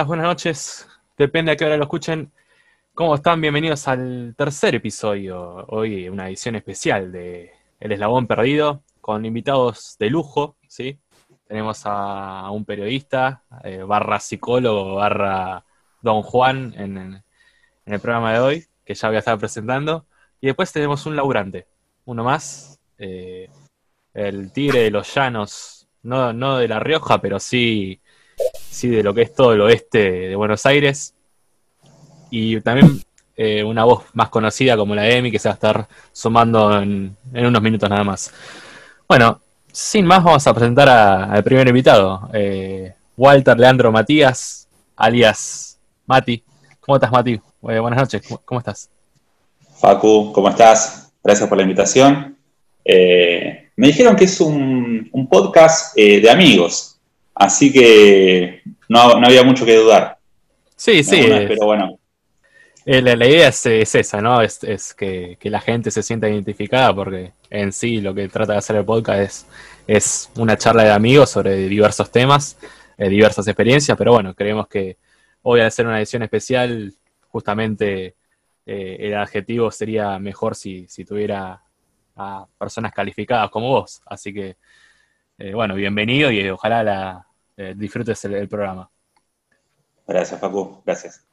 buenas noches. Depende a qué hora lo escuchen. ¿Cómo están? Bienvenidos al tercer episodio. Hoy una edición especial de El Eslabón Perdido, con invitados de lujo, ¿sí? Tenemos a un periodista, eh, barra psicólogo, barra Don Juan en, en el programa de hoy, que ya voy a estar presentando. Y después tenemos un laburante, uno más, eh, el tigre de los llanos, no, no de La Rioja, pero sí, sí de lo que es todo el oeste de Buenos Aires. Y también eh, una voz más conocida como la de Emi, que se va a estar sumando en, unos minutos nada más. Bueno, sin más vamos a presentar al primer invitado, eh, Walter Leandro Matías, alias Mati. ¿Cómo estás, Mati? Eh, buenas noches, ¿cómo, estás? Facu, ¿cómo estás? Gracias por la invitación. Me dijeron que es un, un podcast de amigos, así que no, no había mucho que dudar. Sí, sí, es- pero bueno, Eh, La, la idea es, es esa, ¿no? Es, es que, que la gente se sienta identificada porque en sí lo que trata de hacer el podcast es, es una charla de amigos sobre diversos temas, eh, diversas experiencias, pero bueno, creemos que hoy al hacer una edición especial, justamente eh, el adjetivo sería mejor si, si tuviera a personas calificadas como vos. Así que, eh, bueno, bienvenido y ojalá la, eh, disfrutes el- el programa. gracias Facu, gracias.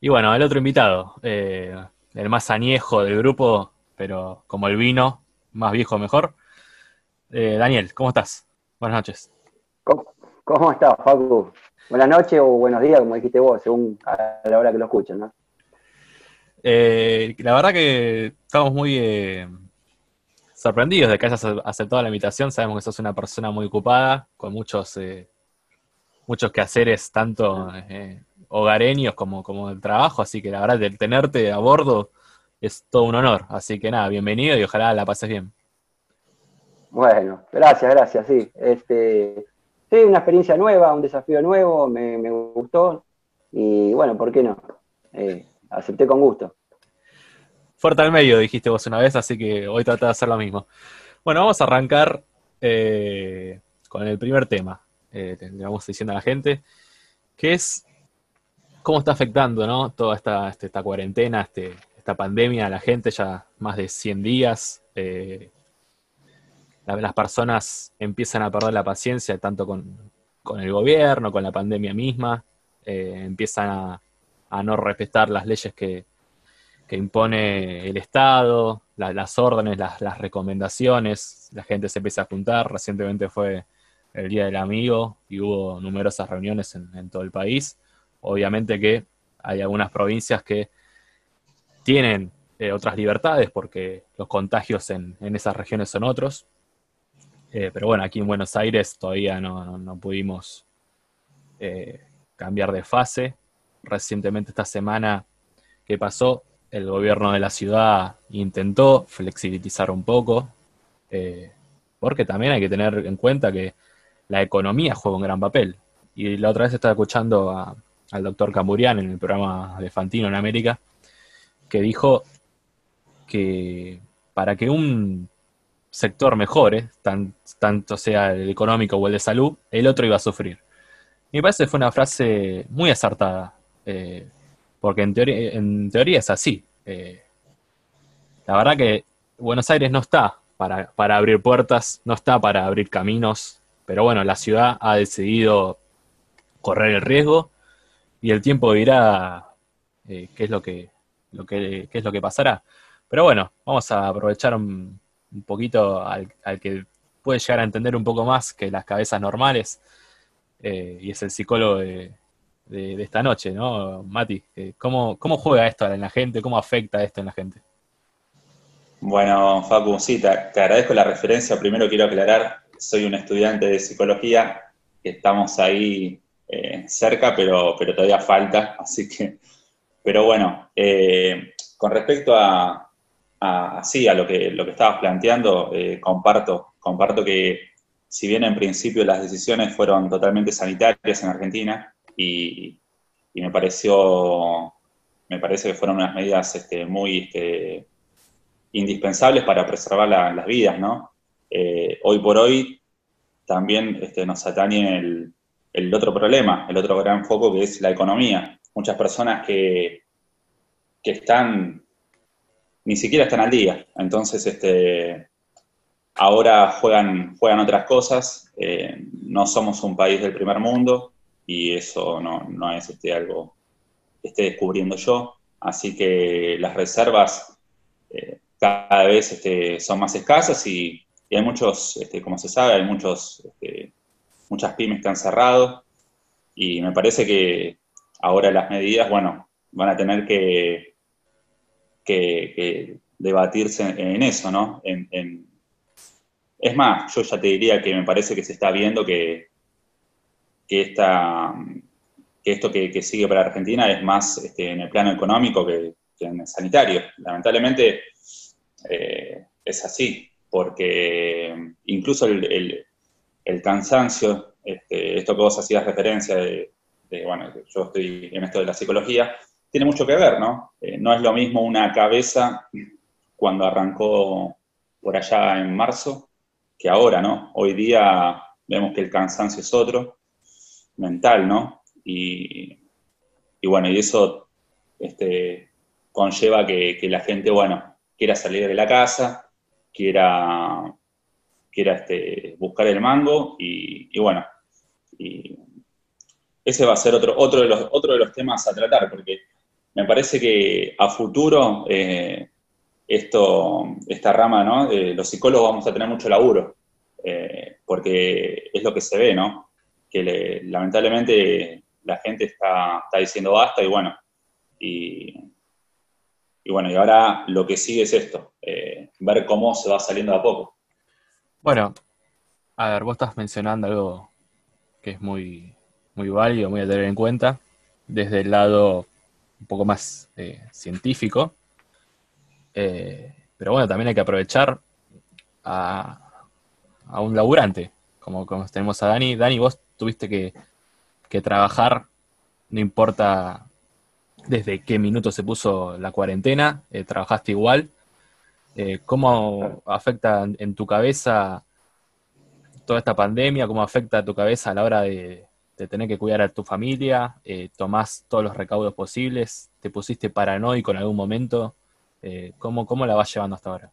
Y bueno, el otro invitado, eh, el más añejo del grupo, pero como el vino, más viejo mejor. Eh, Daniel, ¿cómo estás? Buenas noches. ¿Cómo, cómo estás, Facu? Buenas noches o buenos días, como dijiste vos, según a la hora que lo escuchen, ¿no? Eh, la verdad que estamos muy eh, sorprendidos de que hayas aceptado la invitación. Sabemos que sos una persona muy ocupada, con muchos, eh, muchos quehaceres, tanto eh, hogareños como, como del trabajo, así que la verdad, el tenerte a bordo es todo un honor. Así que nada, bienvenido y ojalá la pases bien. Bueno, gracias, gracias, sí. Este, sí, una experiencia nueva, un desafío nuevo, me, me gustó. Y bueno, ¿por qué no? Eh, acepté con gusto. Fuerte al medio, dijiste vos una vez, así que hoy trata de hacer lo mismo. Bueno, vamos a arrancar eh, con el primer tema, eh, diciendo a la gente, que es cómo está afectando ¿no? toda esta, este- esta cuarentena, este- esta pandemia a la gente, ya más de 100 días. eh, la- las personas empiezan a perder la paciencia tanto con, con el gobierno, con la pandemia misma, eh, empiezan a, no respetar las leyes que, que impone el Estado, la- las órdenes, las recomendaciones, la gente se empieza a juntar. Recientemente fue el Día del Amigo y hubo numerosas reuniones en, todo el país. Obviamente que hay algunas provincias que tienen eh, otras libertades porque los contagios en, en esas regiones son otros. Eh, pero bueno, aquí en Buenos Aires todavía no, no- pudimos eh, cambiar de fase. Recientemente esta semana que pasó, el gobierno de la ciudad intentó flexibilizar un poco, porque también hay que tener en cuenta que la economía juega un gran papel. Y la otra vez estaba escuchando al doctor Camburian en el programa de Fantino en América, que dijo que para que un sector mejore, tan- tanto sea el económico o el de salud, el otro iba a sufrir. Me parece que fue una frase muy acertada, eh, porque en teoría, en teoría es así. Eh, la verdad que Buenos Aires no está para, para abrir puertas, no está para abrir caminos, pero bueno, la ciudad ha decidido correr el riesgo y el tiempo dirá eh, qué es lo que, lo que, qué es lo que pasará. Pero bueno, vamos a aprovechar un, poquito al, al que puede llegar a entender un poco más que las cabezas normales, eh, y es el psicólogo de, esta noche, ¿no? Mati, eh, ¿cómo, ¿cómo juega esto en la gente? ¿Cómo afecta esto en la gente? Bueno, Facu, sí, te agradezco la referencia. Primero quiero aclarar, soy un estudiante de psicología, que estamos ahí eh, cerca, pero, pero todavía falta, así que, pero bueno, eh, con respecto a, a, lo que, lo que estabas planteando, eh, comparto, comparto que si bien en principio las decisiones fueron totalmente sanitarias en Argentina y, y me pareció, me parece que fueron unas medidas este, muy este, indispensables para preservar la- las vidas, ¿no? Eh, hoy por hoy también este, nos atañe el, otro problema, el otro gran foco que es la economía. Muchas personas que, que están, ni siquiera están al día. Entonces, este, ahora juegan, juegan otras cosas. Eh, no somos un país del primer mundo y eso no, no es este, algo que esté descubriendo yo. Así que las reservas eh, cada vez son más escasas y, hay muchos, este, como se sabe, hay muchos este, muchas pymes que han cerrado y me parece que ahora las medidas, bueno, van a tener que, que, debatirse en eso, ¿no? es más, yo ya te diría que me parece que se está viendo que, que, esta, que esto que, sigue para Argentina es más este, en el plano económico que, en el sanitario. Lamentablemente eh, es así, porque incluso el, el cansancio, este, esto que vos hacías referencia de, bueno, yo estoy en esto de la psicología, tiene mucho que ver, ¿no? Eh, no es lo mismo una cabeza cuando arrancó por allá en marzo que ahora, ¿no? Hoy día vemos que el cansancio es otro, mental, ¿no? Y, bueno, y eso este, conlleva que, que, la gente, bueno, quiera salir de la casa, quiera este, buscar el mango y, bueno, y ese va a ser otro, otro, de los, otro de los temas a tratar, porque me parece que a futuro eh, esto, esta rama, ¿no? De los psicólogos vamos a tener mucho laburo, eh, porque es lo que se ve, ¿no? Que lamentablemente la gente está, está, diciendo basta y bueno, y, y, bueno, y ahora lo que sigue es esto, eh, ver cómo se va saliendo a poco. Bueno, a ver, vos estás mencionando algo que es muy, muy válido, muy a tener en cuenta, desde el lado un poco más eh, científico. Eh, pero bueno, también hay que aprovechar a, un laburante, como, como, tenemos a Dani. Dani, vos tuviste que, que trabajar, no importa desde qué minuto se puso la cuarentena, eh, trabajaste igual. Eh, ¿Cómo afecta en tu cabeza toda esta pandemia? ¿Cómo afecta a tu cabeza a la hora de, tener que cuidar a tu familia? Eh, ¿Tomás todos los recaudos posibles? ¿Te pusiste paranoico en algún momento? Eh, ¿cómo, ¿Cómo la vas llevando hasta ahora?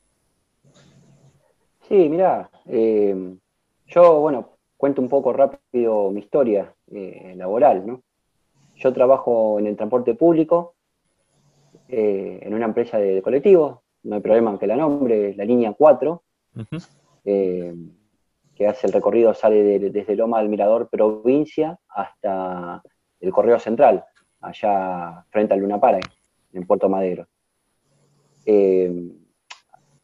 Sí, mira, yo, bueno, cuento un poco rápido mi historia laboral, ¿no? Yo trabajo en el transporte público, en una empresa de, de colectivos, no hay problema que la nombre, la línea 4, eh, que hace el recorrido, sale desde Loma del Mirador Provincia hasta el Correo Central, allá frente al Luna Park, en Puerto Madero. Eh,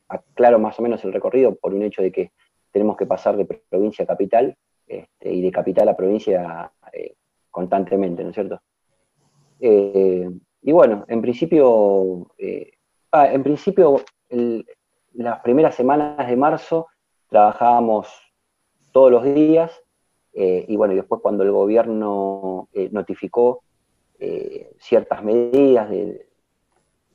aclaro más o menos el recorrido por un hecho de que tenemos que pasar de provincia a capital este, y de capital a provincia eh, constantemente, ¿no es cierto? y bueno, en principio Ah, en principio, las primeras semanas de marzo trabajábamos todos los días eh, y bueno, y después cuando el gobierno eh, notificó eh, ciertas medidas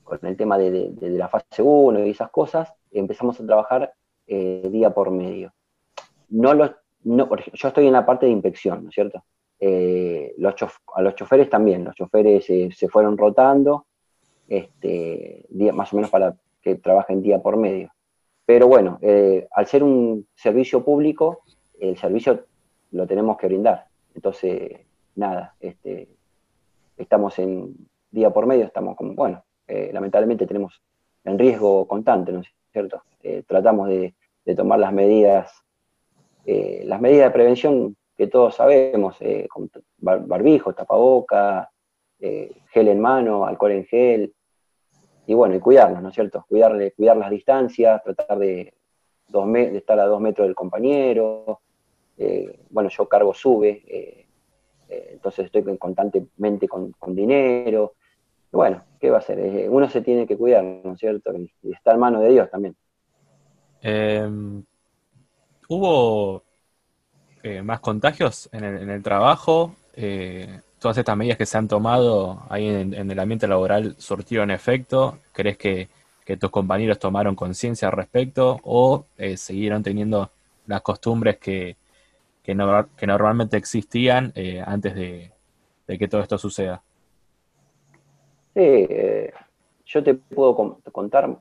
con el tema de, la fase 1 y esas cosas, empezamos a trabajar día por medio. No los, no, yo estoy en la parte de inspección, ¿no es cierto? Los a los choferes también, los choferes se fueron rotando este, día, más o menos para que trabajen día por medio. Pero bueno, eh, al ser un servicio público, el servicio lo tenemos que brindar. Entonces, nada, este, estamos en día por medio, estamos como, bueno, eh, lamentablemente tenemos en riesgo constante, ¿no es cierto? Eh, tratamos de, tomar las medidas, las medidas de prevención que todos sabemos, con barbijo, tapaboca, gel en mano, alcohol en gel, y bueno, y cuidarnos, ¿no es cierto? Cuidarle, cuidar las distancias, tratar de, de estar a dos metros del compañero. Eh, bueno, yo cargo sube, eh, eh, entonces estoy constantemente con, dinero. bueno, ¿qué va a hacer? uno se tiene que cuidar, ¿no es cierto? Y, está en mano de Dios también. Em, ¿Hubo más contagios en el, trabajo? todas estas medidas que se han tomado ahí en, el ambiente laboral surtieron efecto? ¿Crees que, tus compañeros tomaron conciencia al respecto o eh, siguieron teniendo las costumbres que, que, normalmente existían eh, antes de, que todo esto suceda. Sí, eh, yo te puedo contar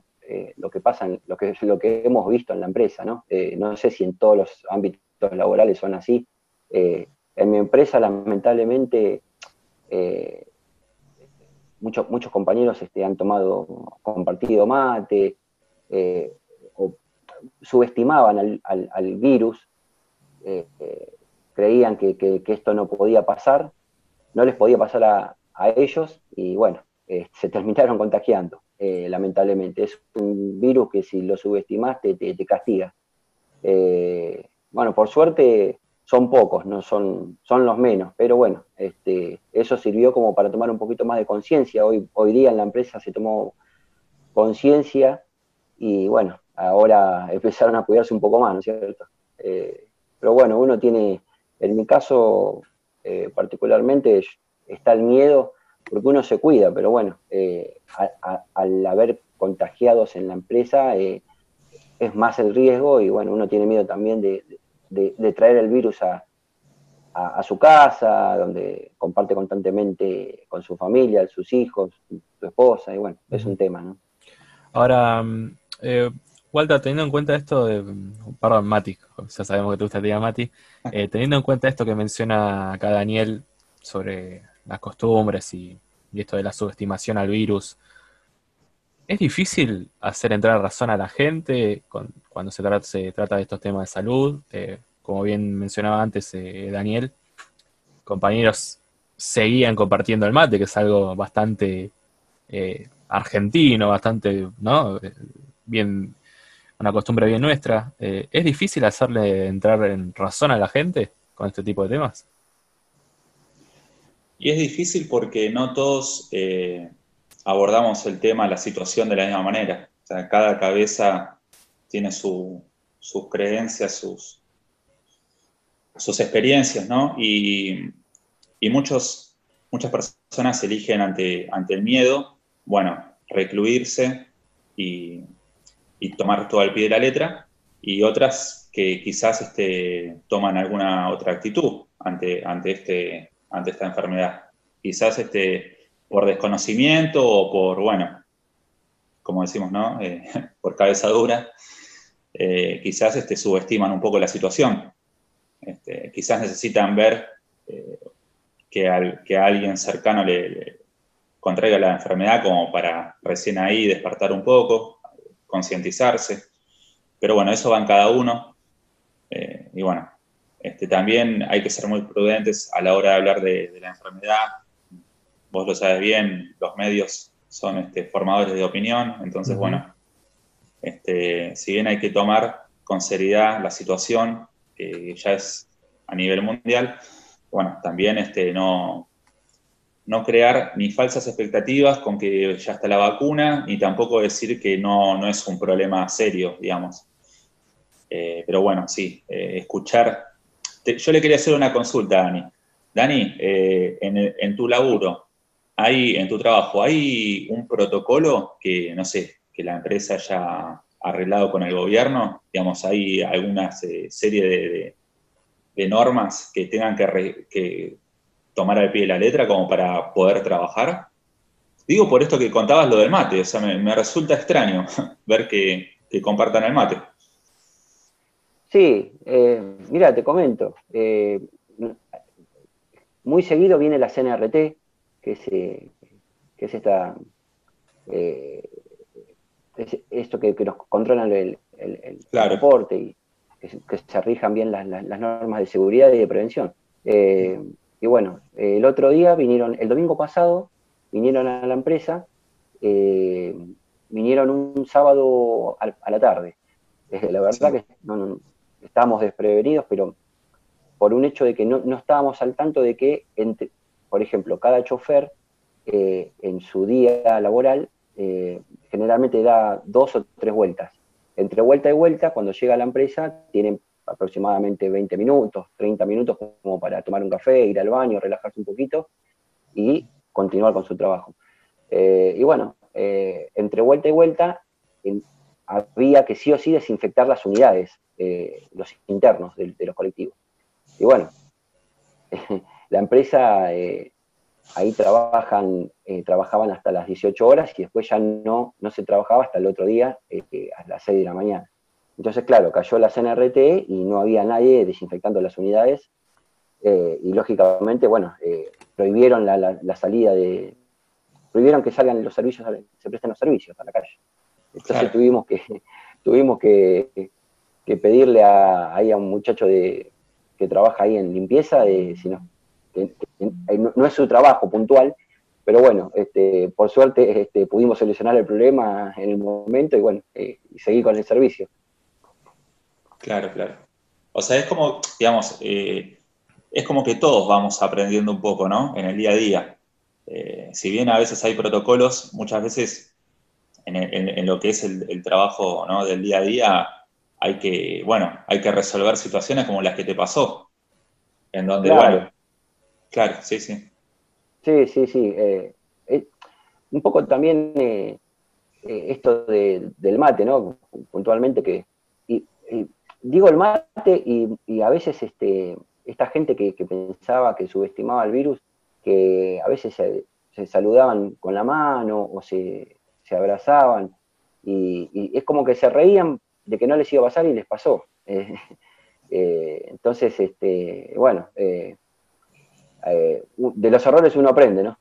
lo que pasa, lo que hemos visto en la empresa, ¿no? no sé si en todos los ámbitos laborales son así. en mi empresa, lamentablemente, muchos, muchos compañeros este, han tomado, compartido mate, eh, o subestimaban al, virus, eh, eh, creían que, esto no podía pasar, no les podía pasar a, ellos y bueno, se terminaron contagiando, lamentablemente. Es un virus que si lo subestimaste te, te castiga. Bueno, por suerte son pocos, no son, son los menos, pero bueno, este, eso sirvió como para tomar un poquito más de conciencia. Hoy, hoy día en la empresa se tomó conciencia y bueno, ahora empezaron a cuidarse un poco más, ¿no es cierto? Eh, pero bueno, uno tiene, en mi caso eh, particularmente, está el miedo porque uno se cuida, pero bueno, eh, al haber contagiados en la empresa es más el riesgo y bueno, uno tiene miedo también de de, traer el virus a, su casa, donde comparte constantemente con su familia, sus hijos, su esposa, y bueno, es un tema, ¿no? Ahora, eh, Walter, teniendo en cuenta esto de, perdón, Mati, ya sabemos que te gusta el Mati, eh, teniendo en cuenta esto que menciona acá Daniel sobre las costumbres y, esto de la subestimación al virus, ¿es difícil hacer entrar razón a la gente cuando se trata, de estos temas de salud? Eh, como bien mencionaba antes eh, Daniel, compañeros seguían compartiendo el mate, que es algo bastante eh, argentino, bastante, ¿no? Bien, una costumbre bien nuestra. ¿Es difícil hacerle entrar en razón a la gente con este tipo de temas? Y es difícil porque no todos abordamos el tema, la situación de la misma manera. Cada cabeza tiene sus creencias, sus, experiencias, ¿no? Y, muchos, muchas personas eligen ante, el miedo, bueno, recluirse y, tomar todo al pie de la letra, y otras que quizás este, toman alguna otra actitud ante, ante, este, ante esta enfermedad. Quizás este, por desconocimiento o por, bueno, como decimos, ¿no? Eh, por cabeza dura, eh, quizás este, subestiman un poco la situación. Este, quizás necesitan ver eh, que, al, que a alguien cercano le, contraiga la enfermedad como para recién ahí despertar un poco, concientizarse. Pero bueno, eso va en cada uno. Y bueno, este, también hay que ser muy prudentes a la hora de hablar de, la enfermedad. Vos lo sabes bien, los medios son este, formadores de opinión, entonces bueno, este, si bien hay que tomar con seriedad la situación, que ya es a nivel mundial, bueno, también este, no, no crear ni falsas expectativas con que ya está la vacuna, ni tampoco decir que no, no es un problema serio, digamos. Eh, pero bueno, sí, eh, escuchar. yo le quería hacer una consulta, Dani. Dani, eh, en, en, tu laburo, hay, en tu trabajo, ¿hay un protocolo que, no sé, que la empresa haya arreglado con el gobierno? Digamos, ¿hay alguna serie de, normas que tengan que, tomar al pie de la letra como para poder trabajar? Digo por esto que contabas lo del mate, o sea, me, resulta extraño ver que, compartan el mate. Sí, eh, mira, te comento. Eh, muy seguido viene la CNRT, que es, eh, que es esta esto que, nos controlan el, el, deporte y que, se rijan bien las, normas de seguridad y de prevención. Eh, y bueno, el otro día vinieron, el domingo pasado, vinieron a la empresa, eh, vinieron un sábado a, la tarde. la verdad que no, estábamos desprevenidos, pero por un hecho de que no, estábamos al tanto de que, por ejemplo, cada chofer eh, en su día laboral generalmente da dos o tres vueltas. Entre vuelta y vuelta, cuando llega a la empresa, tienen aproximadamente 20 minutos, 30 minutos como para tomar un café, ir al baño, relajarse un poquito y continuar con su trabajo. Eh, y bueno, eh, entre vuelta y vuelta había que sí o sí desinfectar las unidades, eh, los internos de, los colectivos. y bueno, la empresa, eh, ahí trabajan, eh, trabajaban hasta las 18 horas y después ya no, no se trabajaba hasta el otro día eh, a las 6 de la mañana. Entonces, claro, cayó la CNRT y no había nadie desinfectando las unidades y lógicamente, bueno, prohibieron la, salida de, prohibieron que salgan los servicios, se presten los servicios a la calle. Entonces tuvimos que, tuvimos que, pedirle a, ahí a un muchacho de, que trabaja ahí en limpieza, de, si no, no, es su trabajo puntual, pero bueno, este, por suerte este, pudimos solucionar el problema en el momento y bueno, eh, y seguir con el servicio. Claro, claro. O sea, es como, digamos, eh, es como que todos vamos aprendiendo un poco, ¿no? En el día a día. Eh, si bien a veces hay protocolos, muchas veces en, lo que es el, trabajo ¿no? del día a día hay que, bueno, hay que resolver situaciones como las que te pasó. En donde, claro. bueno, claro, sí, sí. Sí, sí, sí. Eh, eh, un poco también esto del mate, ¿no? Puntualmente que... digo el mate y, a veces este, esta gente que, pensaba que subestimaba el virus, que a veces se, saludaban con la mano o se, abrazaban y, es como que se reían de que no les iba a pasar y les pasó. Eh, eh, entonces, este, bueno, eh, de los errores uno aprende, ¿no?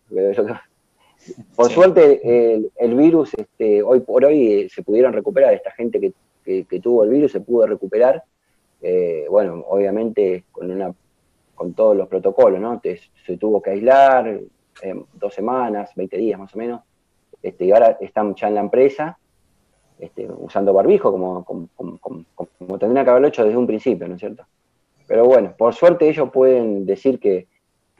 Por suerte, el, virus, este, hoy por hoy, se pudieron recuperar. Esta gente que, que tuvo el virus se pudo recuperar. bueno, obviamente con una con todos los protocolos, ¿no? se tuvo que aislar eh, dos semanas, 20 días más o menos, este, y ahora están ya en la empresa, este, usando barbijo, como, como, tendrían que haberlo hecho desde un principio, ¿no es cierto? Pero bueno, por suerte ellos pueden decir que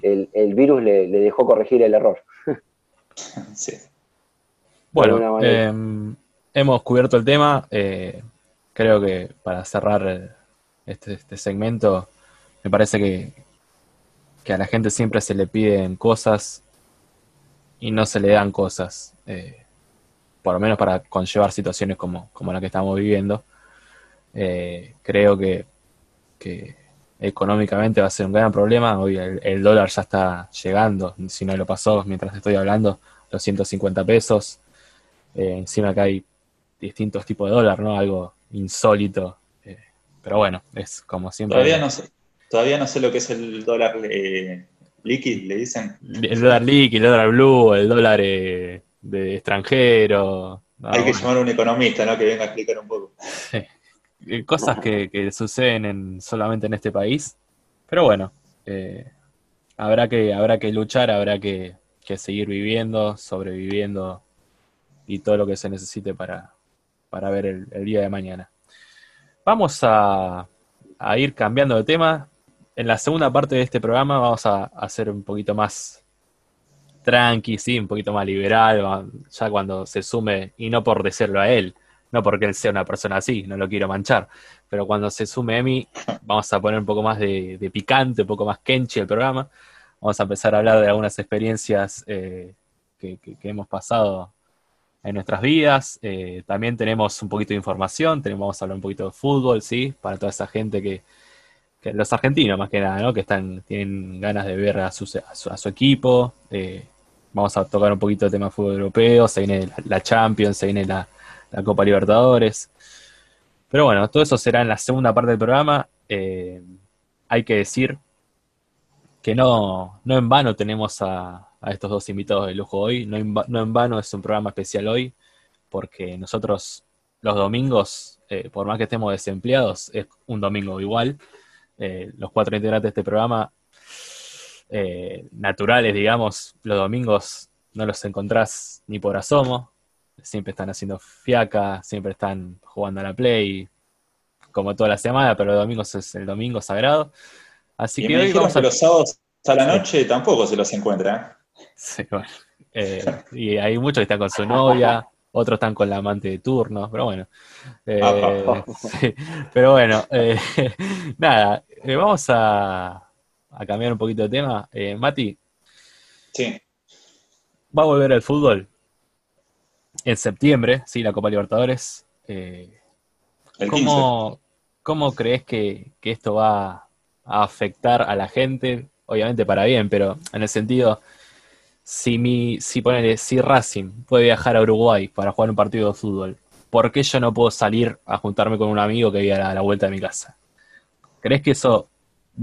el, virus le, dejó corregir el error. sí. Bueno, em, hemos cubierto el tema. Eh, creo que para cerrar este, este segmento, me parece que, que a la gente siempre se le piden cosas y no se le dan cosas, eh, por lo menos para conllevar situaciones como, como la que estamos viviendo. Eh, creo que, económicamente va a ser un gran problema. Hoy el, dólar ya está llegando, si no lo pasó mientras estoy hablando, los 150 pesos. Eh, encima que hay distintos tipos de dólar, ¿no? Algo insólito. pero bueno, es como siempre. Todavía no sé, Todavía no sé lo que es el dólar eh, líquido, le dicen. El dólar líquido, el dólar blue, el dólar eh, de extranjero. Hay que llamar a un economista, ¿no? Que venga a explicar un poco. Eh, cosas que, suceden solamente en este país. Pero bueno, habrá, que, habrá que luchar, habrá que, seguir viviendo, sobreviviendo y todo lo que se necesite para, ver el, día de mañana. Vamos a, a ir cambiando de tema en la segunda parte de este programa vamos a hacer un poquito más tranqui, sí, un poquito más liberal, ya cuando se sume, y no por decirlo a él, no porque él sea una persona así, no lo quiero manchar, pero cuando se sume Emi, vamos a poner un poco más de, picante, un poco más kenchi el programa. Vamos a empezar a hablar de algunas experiencias eh, que, hemos pasado en nuestras vidas. Eh, también tenemos un poquito de información, tenemos, vamos a hablar un poquito de fútbol, ¿sí? Para toda esa gente que, los argentinos más que nada, ¿no? Que están, tienen ganas de ver a su, a su, equipo. Eh, vamos a tocar un poquito de tema fútbol europeo, se viene la Champions, se viene la, Copa Libertadores. Pero bueno, todo eso será en la segunda parte del programa. Eh, hay que decir que no, no en vano tenemos a, estos dos invitados de lujo hoy, no en, no en, vano es un programa especial hoy, porque nosotros los domingos, eh, por más que estemos desempleados, es un domingo igual. Eh, los cuatro integrantes de este programa, naturales, digamos, los domingos no los encontrás ni por asomo, siempre están haciendo fiaca, siempre están jugando a la play, como toda la semana, pero los domingos es el domingo sagrado. Así que hoy vamos a... los sábados a la noche tampoco se los encuentra. Sí, bueno. Eh, y hay muchos que están con su novia, otros están con la amante de turno, pero bueno. Eh, pero bueno, eh, nada, vamos a, cambiar un poquito de tema. Mati. Sí. Va a volver el fútbol en septiembre, sí, la Copa Libertadores. ¿cómo, ¿Cómo crees que, esto va, a afectar a la gente, obviamente para bien, pero en el sentido, si mi, si ponele, si Racing puede viajar a Uruguay para jugar un partido de fútbol, ¿por qué yo no puedo salir a juntarme con un amigo que vive a la, vuelta de mi casa? ¿Crees que eso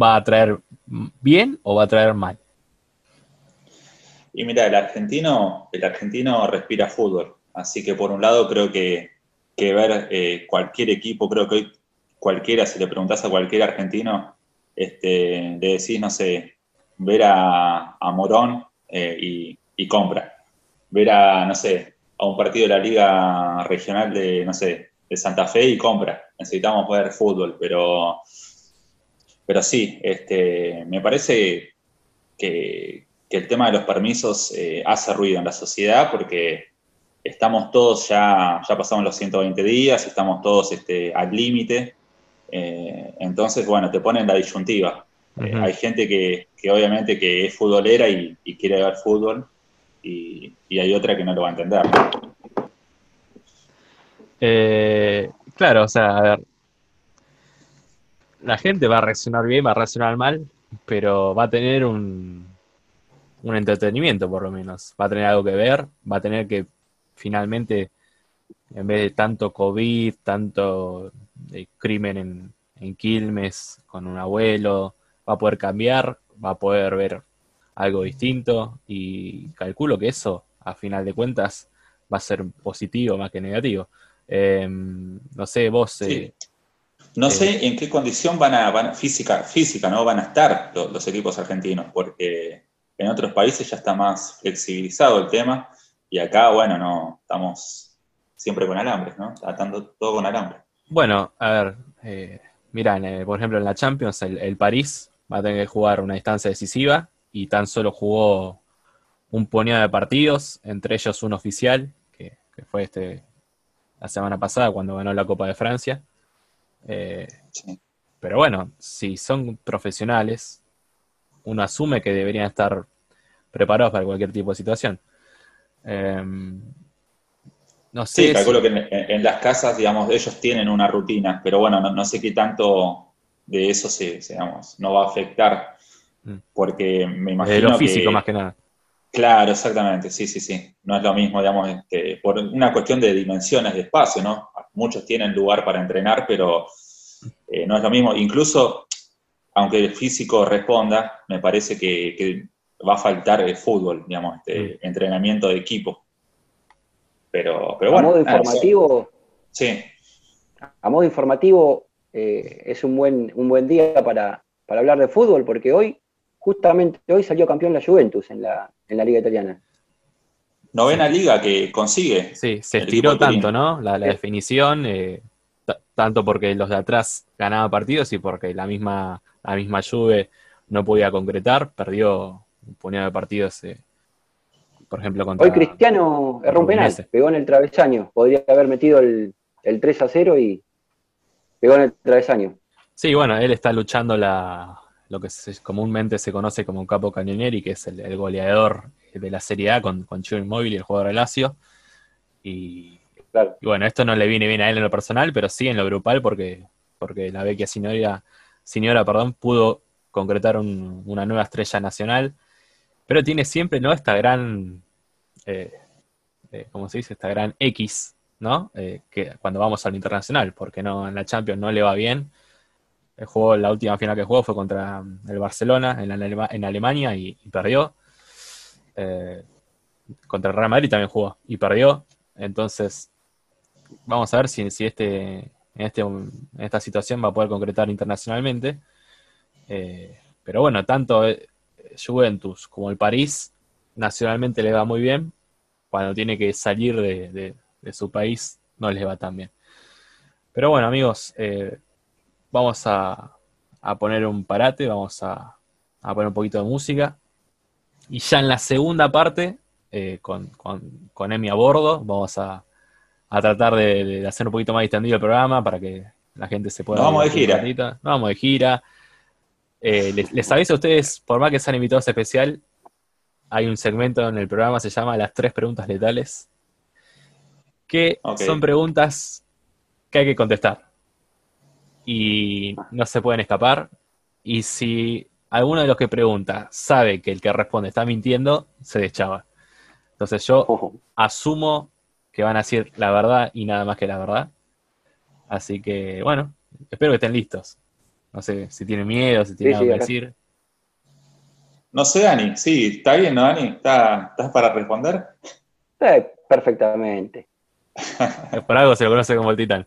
va a traer bien o va a traer mal? Y mira, el argentino, el argentino respira fútbol. Así que por un lado creo que, ver eh, cualquier equipo, creo que hoy cualquiera, si le preguntas a cualquier argentino, este, le decís, no sé, ver a, Morón eh, y, compra. Ver a, no sé, a un partido de la Liga Regional de, no sé, de Santa Fe y compra. Necesitamos ver fútbol, pero, pero sí, este, me parece que, el tema de los permisos eh, hace ruido en la sociedad porque estamos todos ya, ya pasamos los 120 días, estamos todos este, al límite. Eh, entonces, bueno, te ponen la disyuntiva. Eh, hay gente que, obviamente que es futbolera y, quiere ver fútbol y, hay otra que no lo va a entender. Eh, claro, o sea, a ver, la gente va a reaccionar bien, va a reaccionar mal, pero va a tener un, un entretenimiento por lo menos. Va a tener algo que ver, va a tener que finalmente, en vez de tanto COVID, tanto eh, crimen en, Quilmes con un abuelo, va a poder cambiar, va a poder ver algo distinto y calculo que eso, a final de cuentas, va a ser positivo más que negativo. Em, no sé, vos... Eh, no sé eh, en qué condición van a, van física, física, ¿no? Van a estar los, los, equipos argentinos, porque en otros países ya está más flexibilizado el tema y acá, bueno, no, estamos siempre con alambres, ¿no? Atando todo con alambre. Bueno, a ver, eh, mira, eh, por ejemplo, en la Champions, el, París va a tener que jugar una distancia decisiva y tan solo jugó un puñado de partidos, entre ellos un oficial, que, fue este la semana pasada cuando ganó la Copa de Francia. Eh, pero bueno, si son profesionales, uno asume que deberían estar preparados para cualquier tipo de situación. Em, no sé. Sí, calculo que en, las casas, digamos, ellos tienen una rutina, pero bueno, no, sé qué tanto de eso se, digamos, no va a afectar, mm. porque me imagino. De lo físico más que nada. Claro, exactamente, sí, sí, sí. No es lo mismo, digamos, este, por una cuestión de dimensiones de espacio, ¿no? Muchos tienen lugar para entrenar, pero eh, no es lo mismo. Incluso, aunque el físico responda, me parece que va a faltar el fútbol, digamos, este, mm. entrenamiento de equipo. Pero, pero bueno. A modo informativo. sí. A modo informativo, eh, es un buen, un buen día para, hablar de fútbol, porque hoy, justamente hoy salió campeón la Juventus en la, en la Liga Italiana. Novena liga que consigue. Sí, se estiró tanto, ¿no? La, definición, eh, tanto porque los de atrás ganaban partidos y porque la misma, la misma Juve no podía concretar, perdió un puñado de partidos, eh, por ejemplo, contra... Hoy Cristiano erró un penal, pegó en el travesaño, podría haber metido el, 3 a 0 y pegó en el travesaño. Sí, bueno, él está luchando la, lo que comúnmente se conoce como un capo cañoneri, que es el, goleador de la Serie A con, con Chivo Inmóvil y el jugador de Lazio. Y, bueno, esto no le viene bien a él en lo personal, pero sí en lo grupal porque, porque la Vecchia Signora, Signora perdón, pudo concretar una nueva estrella nacional pero tiene siempre, ¿no? Esta gran, eh, eh, ¿cómo se dice? Esta gran X, ¿no? Eh, que cuando vamos al internacional, porque no en la Champions no le va bien. El juego, la última final que jugó fue contra mm, el Barcelona en, Alemania y, perdió. contra el Real Madrid también jugó y perdió. Entonces, vamos a ver si, si este, en, este, en esta situación va a poder concretar internacionalmente. pero bueno, tanto Juventus como el París, nacionalmente le va muy bien. Cuando tiene que salir de, su país, no les va tan bien. Pero bueno, amigos, eh, vamos a, poner un parate, vamos a, poner un poquito de música. Y ya en la segunda parte, eh, con, con, Emi a bordo, vamos a, tratar de, hacer un poquito más distendido el programa para que la gente se pueda... vamos de gira. Nos vamos de gira. Eh, les, aviso a ustedes, por más que sean invitados especial, hay un segmento en el programa, se llama Las tres preguntas letales, que son preguntas que hay que contestar. Y no se pueden escapar. y si alguno de los que pregunta sabe que el que responde está mintiendo, se deschaba. Entonces yo Ojo. asumo que van a decir la verdad y nada más que la verdad. Así que, bueno, espero que estén listos. No sé si tienen miedo, si Sí, sí, algo que decir. No sé, Dani, sí, está bien, ¿no, Dani? ¿Está- ¿Estás para responder? Sí, perfectamente. Por algo se lo conoce como el titán.